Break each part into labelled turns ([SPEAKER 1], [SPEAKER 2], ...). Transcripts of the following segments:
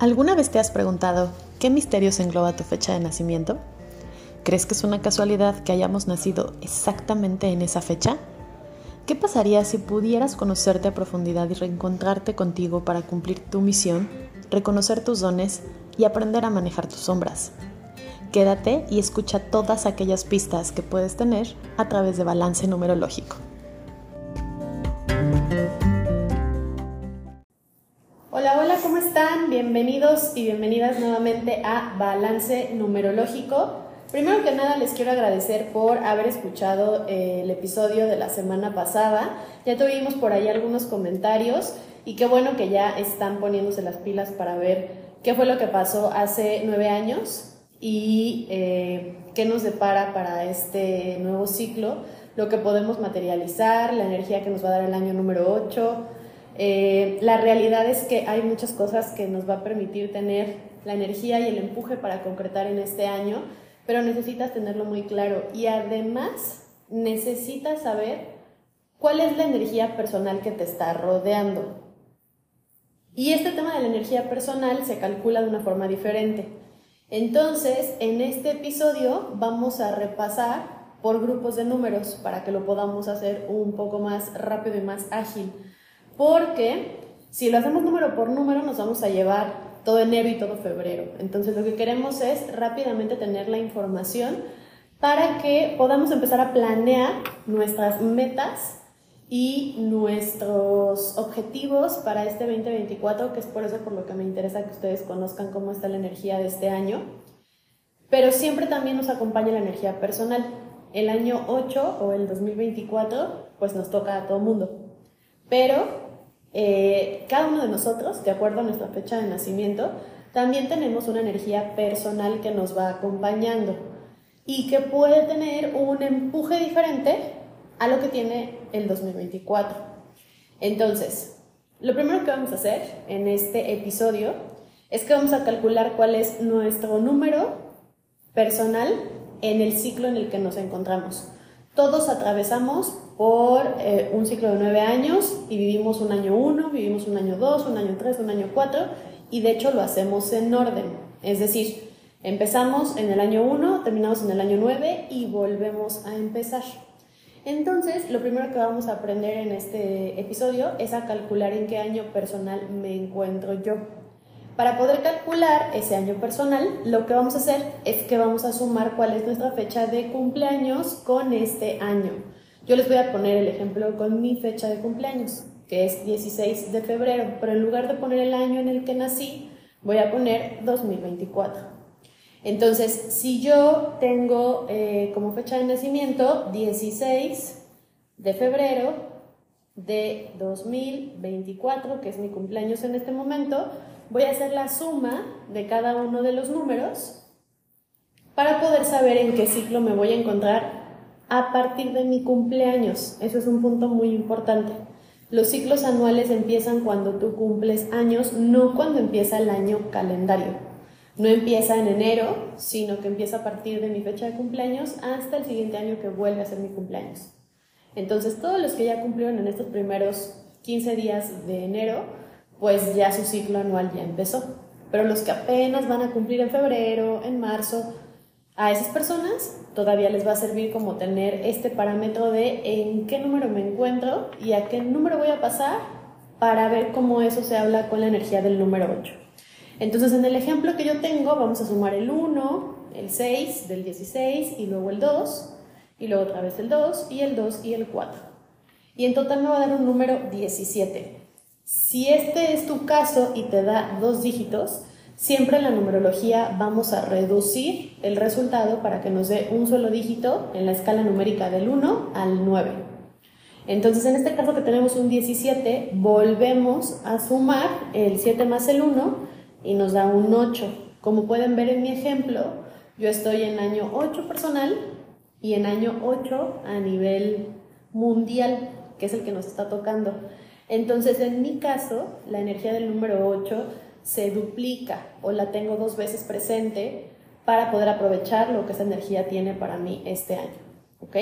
[SPEAKER 1] ¿Alguna vez te has preguntado qué misterios engloba tu fecha de nacimiento? ¿Crees que es una casualidad que hayamos nacido exactamente en esa fecha? ¿Qué pasaría si pudieras conocerte a profundidad y reencontrarte contigo para cumplir tu misión, reconocer tus dones y aprender a manejar tus sombras? Quédate y escucha todas aquellas pistas que puedes tener a través de balance numerológico.
[SPEAKER 2] Bienvenidos y bienvenidas nuevamente a Balance Numerológico. Primero que nada les quiero agradecer por haber escuchado eh, el episodio de la semana pasada. Ya tuvimos por ahí algunos comentarios y qué bueno que ya están poniéndose las pilas para ver qué fue lo que pasó hace nueve años y eh, qué nos depara para este nuevo ciclo, lo que podemos materializar, la energía que nos va a dar el año número 8 eh, la realidad es que hay muchas cosas que nos va a permitir tener la energía y el empuje para concretar en este año, pero necesitas tenerlo muy claro y además necesitas saber cuál es la energía personal que te está rodeando. Y este tema de la energía personal se calcula de una forma diferente. Entonces, en este episodio vamos a repasar por grupos de números para que lo podamos hacer un poco más rápido y más ágil porque si lo hacemos número por número nos vamos a llevar todo enero y todo febrero. Entonces lo que queremos es rápidamente tener la información para que podamos empezar a planear nuestras metas y nuestros objetivos para este 2024, que es por eso por lo que me interesa que ustedes conozcan cómo está la energía de este año. Pero siempre también nos acompaña la energía personal. El año 8 o el 2024, pues nos toca a todo mundo. Pero eh, cada uno de nosotros, de acuerdo a nuestra fecha de nacimiento, también tenemos una energía personal que nos va acompañando y que puede tener un empuje diferente a lo que tiene el 2024. Entonces, lo primero que vamos a hacer en este episodio es que vamos a calcular cuál es nuestro número personal en el ciclo en el que nos encontramos. Todos atravesamos por eh, un ciclo de nueve años y vivimos un año uno, vivimos un año dos, un año tres, un año cuatro y de hecho lo hacemos en orden. Es decir, empezamos en el año uno, terminamos en el año nueve y volvemos a empezar. Entonces, lo primero que vamos a aprender en este episodio es a calcular en qué año personal me encuentro yo. Para poder calcular ese año personal, lo que vamos a hacer es que vamos a sumar cuál es nuestra fecha de cumpleaños con este año. Yo les voy a poner el ejemplo con mi fecha de cumpleaños, que es 16 de febrero, pero en lugar de poner el año en el que nací, voy a poner 2024. Entonces, si yo tengo eh, como fecha de nacimiento 16 de febrero de 2024, que es mi cumpleaños en este momento, voy a hacer la suma de cada uno de los números para poder saber en qué ciclo me voy a encontrar a partir de mi cumpleaños. Eso es un punto muy importante. Los ciclos anuales empiezan cuando tú cumples años, no cuando empieza el año calendario. No empieza en enero, sino que empieza a partir de mi fecha de cumpleaños hasta el siguiente año que vuelve a ser mi cumpleaños. Entonces, todos los que ya cumplieron en estos primeros 15 días de enero pues ya su ciclo anual ya empezó. Pero los que apenas van a cumplir en febrero, en marzo, a esas personas todavía les va a servir como tener este parámetro de en qué número me encuentro y a qué número voy a pasar para ver cómo eso se habla con la energía del número 8. Entonces, en el ejemplo que yo tengo, vamos a sumar el 1, el 6 del 16 y luego el 2, y luego otra vez el 2 y el 2 y el 4. Y en total me va a dar un número 17. Si este es tu caso y te da dos dígitos, siempre en la numerología vamos a reducir el resultado para que nos dé un solo dígito en la escala numérica del 1 al 9. Entonces, en este caso que tenemos un 17, volvemos a sumar el 7 más el 1 y nos da un 8. Como pueden ver en mi ejemplo, yo estoy en año 8 personal y en año 8 a nivel mundial, que es el que nos está tocando. Entonces, en mi caso, la energía del número 8 se duplica o la tengo dos veces presente para poder aprovechar lo que esa energía tiene para mí este año. ¿Ok?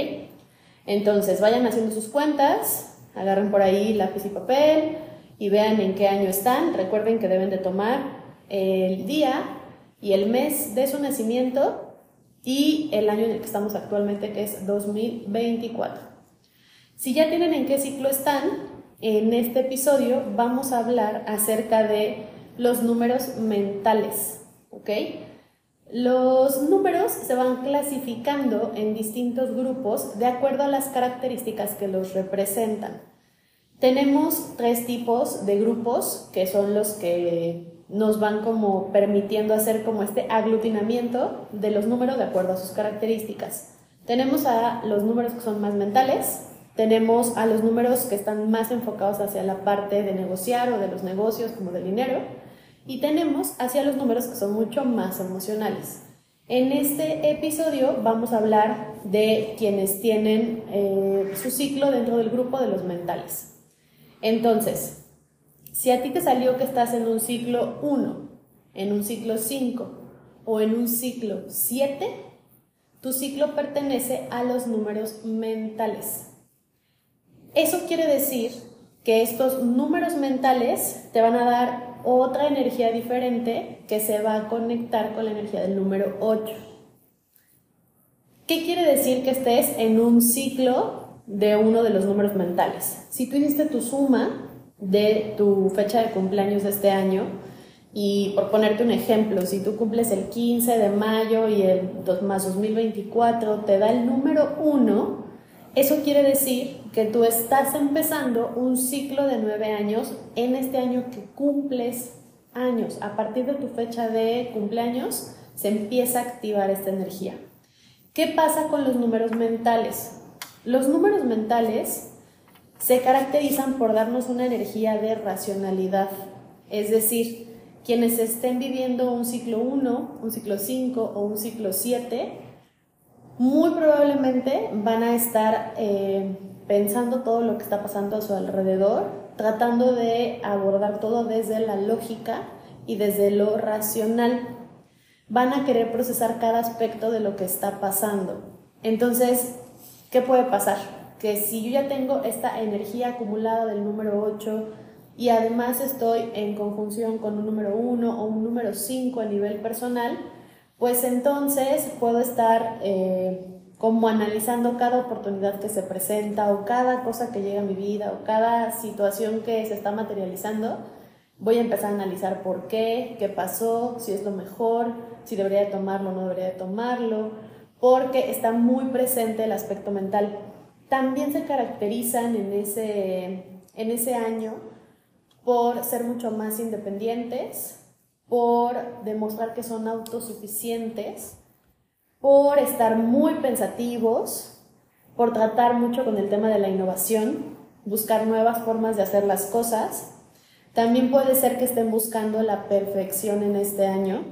[SPEAKER 2] Entonces, vayan haciendo sus cuentas, agarren por ahí lápiz y papel y vean en qué año están. Recuerden que deben de tomar el día y el mes de su nacimiento y el año en el que estamos actualmente, que es 2024. Si ya tienen en qué ciclo están, en este episodio vamos a hablar acerca de los números mentales, ¿ok? Los números se van clasificando en distintos grupos de acuerdo a las características que los representan. Tenemos tres tipos de grupos que son los que nos van como permitiendo hacer como este aglutinamiento de los números de acuerdo a sus características. Tenemos a los números que son más mentales, tenemos a los números que están más enfocados hacia la parte de negociar o de los negocios como del dinero y tenemos hacia los números que son mucho más emocionales. En este episodio vamos a hablar de quienes tienen eh, su ciclo dentro del grupo de los mentales. Entonces, si a ti te salió que estás en un ciclo 1, en un ciclo 5 o en un ciclo 7, tu ciclo pertenece a los números mentales. Eso quiere decir que estos números mentales te van a dar otra energía diferente que se va a conectar con la energía del número 8. ¿Qué quiere decir que estés en un ciclo de uno de los números mentales. Si tú hiciste tu suma de tu fecha de cumpleaños de este año, y por ponerte un ejemplo, si tú cumples el 15 de mayo y el más 2024 te da el número 1, eso quiere decir que tú estás empezando un ciclo de nueve años en este año que cumples años. A partir de tu fecha de cumpleaños se empieza a activar esta energía. ¿Qué pasa con los números mentales? Los números mentales se caracterizan por darnos una energía de racionalidad, es decir, quienes estén viviendo un ciclo 1, un ciclo 5 o un ciclo 7, muy probablemente van a estar eh, pensando todo lo que está pasando a su alrededor, tratando de abordar todo desde la lógica y desde lo racional. Van a querer procesar cada aspecto de lo que está pasando. Entonces, ¿Qué puede pasar? Que si yo ya tengo esta energía acumulada del número 8 y además estoy en conjunción con un número 1 o un número 5 a nivel personal, pues entonces puedo estar eh, como analizando cada oportunidad que se presenta o cada cosa que llega a mi vida o cada situación que se está materializando. Voy a empezar a analizar por qué, qué pasó, si es lo mejor, si debería de tomarlo o no debería de tomarlo porque está muy presente el aspecto mental. También se caracterizan en ese, en ese año por ser mucho más independientes, por demostrar que son autosuficientes, por estar muy pensativos, por tratar mucho con el tema de la innovación, buscar nuevas formas de hacer las cosas. También puede ser que estén buscando la perfección en este año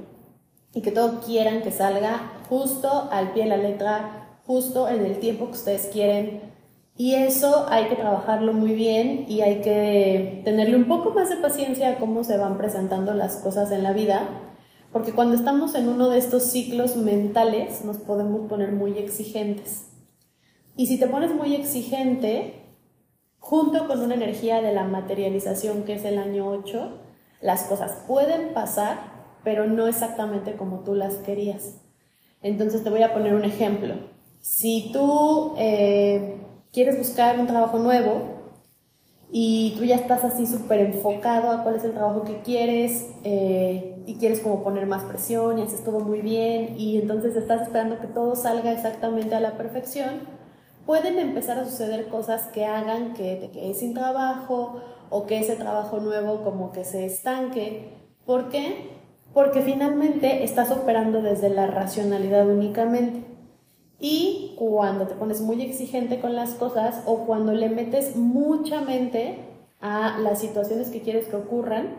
[SPEAKER 2] y que todo quieran que salga justo al pie de la letra, justo en el tiempo que ustedes quieren. Y eso hay que trabajarlo muy bien y hay que tenerle un poco más de paciencia a cómo se van presentando las cosas en la vida, porque cuando estamos en uno de estos ciclos mentales nos podemos poner muy exigentes. Y si te pones muy exigente, junto con una energía de la materialización que es el año 8, las cosas pueden pasar pero no exactamente como tú las querías. Entonces te voy a poner un ejemplo. Si tú eh, quieres buscar un trabajo nuevo y tú ya estás así súper enfocado a cuál es el trabajo que quieres eh, y quieres como poner más presión y haces todo muy bien y entonces estás esperando que todo salga exactamente a la perfección, pueden empezar a suceder cosas que hagan que te quedes sin trabajo o que ese trabajo nuevo como que se estanque. ¿Por qué? porque finalmente estás operando desde la racionalidad únicamente. Y cuando te pones muy exigente con las cosas o cuando le metes mucha mente a las situaciones que quieres que ocurran,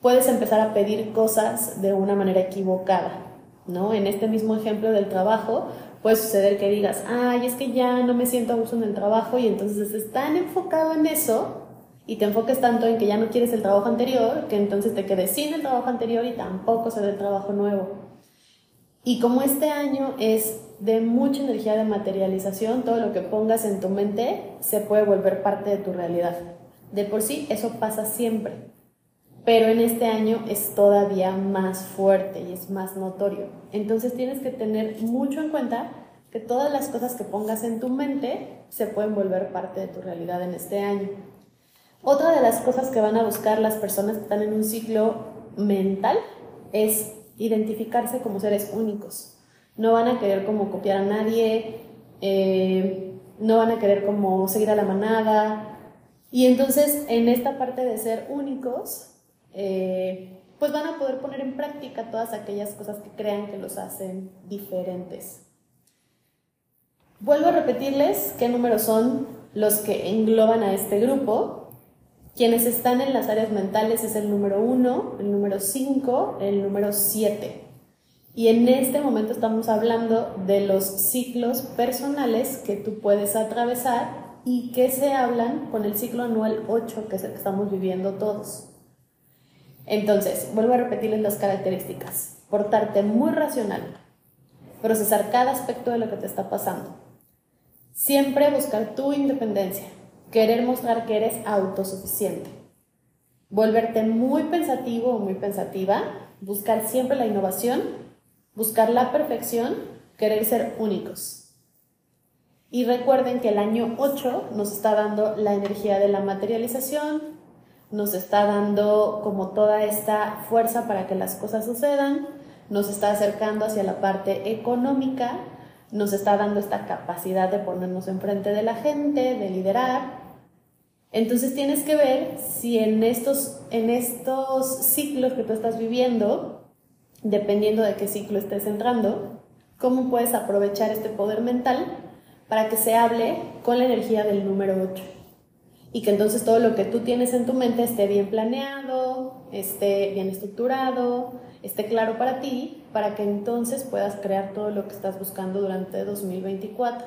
[SPEAKER 2] puedes empezar a pedir cosas de una manera equivocada, ¿no? En este mismo ejemplo del trabajo, puede suceder que digas, ay, es que ya no me siento a gusto en el trabajo y entonces estás tan enfocado en eso y te enfoques tanto en que ya no quieres el trabajo anterior, que entonces te quedes sin el trabajo anterior y tampoco se dé el trabajo nuevo. Y como este año es de mucha energía de materialización, todo lo que pongas en tu mente se puede volver parte de tu realidad. De por sí, eso pasa siempre. pero en este año es todavía más fuerte y es más notorio. Entonces tienes que tener mucho en cuenta que todas las cosas que pongas en tu mente se pueden volver parte de tu realidad en este año. Otra de las cosas que van a buscar las personas que están en un ciclo mental es identificarse como seres únicos. No van a querer como copiar a nadie, eh, no van a querer como seguir a la manada. Y entonces en esta parte de ser únicos, eh, pues van a poder poner en práctica todas aquellas cosas que crean que los hacen diferentes. Vuelvo a repetirles qué números son los que engloban a este grupo. Quienes están en las áreas mentales es el número 1, el número 5, el número 7. Y en este momento estamos hablando de los ciclos personales que tú puedes atravesar y que se hablan con el ciclo anual 8, que es el que estamos viviendo todos. Entonces, vuelvo a repetirles las características. Portarte muy racional. Procesar cada aspecto de lo que te está pasando. Siempre buscar tu independencia. Querer mostrar que eres autosuficiente. Volverte muy pensativo o muy pensativa. Buscar siempre la innovación. Buscar la perfección. Querer ser únicos. Y recuerden que el año 8 nos está dando la energía de la materialización, nos está dando como toda esta fuerza para que las cosas sucedan, nos está acercando hacia la parte económica, nos está dando esta capacidad de ponernos enfrente de la gente, de liderar. Entonces tienes que ver si en estos, en estos ciclos que tú estás viviendo, dependiendo de qué ciclo estés entrando, cómo puedes aprovechar este poder mental para que se hable con la energía del número 8 y que entonces todo lo que tú tienes en tu mente esté bien planeado, esté bien estructurado, esté claro para ti, para que entonces puedas crear todo lo que estás buscando durante 2024.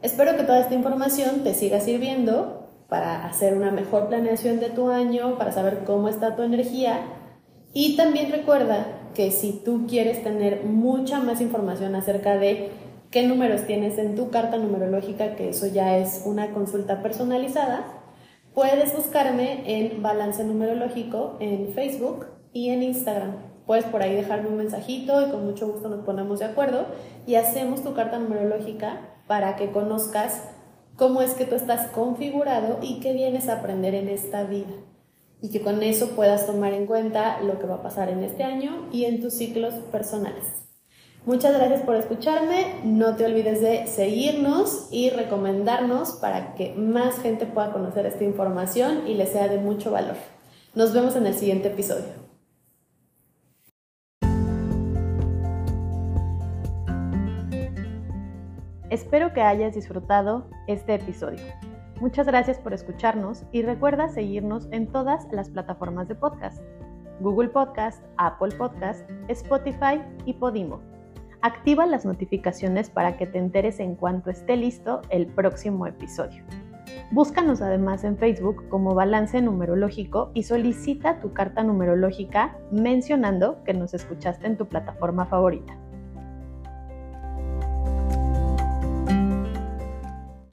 [SPEAKER 2] Espero que toda esta información te siga sirviendo para hacer una mejor planeación de tu año, para saber cómo está tu energía y también recuerda que si tú quieres tener mucha más información acerca de qué números tienes en tu carta numerológica, que eso ya es una consulta personalizada, puedes buscarme en Balance Numerológico en Facebook y en Instagram. Puedes por ahí dejarme un mensajito y con mucho gusto nos ponemos de acuerdo y hacemos tu carta numerológica para que conozcas cómo es que tú estás configurado y qué vienes a aprender en esta vida. Y que con eso puedas tomar en cuenta lo que va a pasar en este año y en tus ciclos personales. Muchas gracias por escucharme. No te olvides de seguirnos y recomendarnos para que más gente pueda conocer esta información y le sea de mucho valor. Nos vemos en el siguiente episodio.
[SPEAKER 1] Espero que hayas disfrutado este episodio. Muchas gracias por escucharnos y recuerda seguirnos en todas las plataformas de podcast. Google Podcast, Apple Podcast, Spotify y Podimo. Activa las notificaciones para que te enteres en cuanto esté listo el próximo episodio. Búscanos además en Facebook como Balance Numerológico y solicita tu carta numerológica mencionando que nos escuchaste en tu plataforma favorita.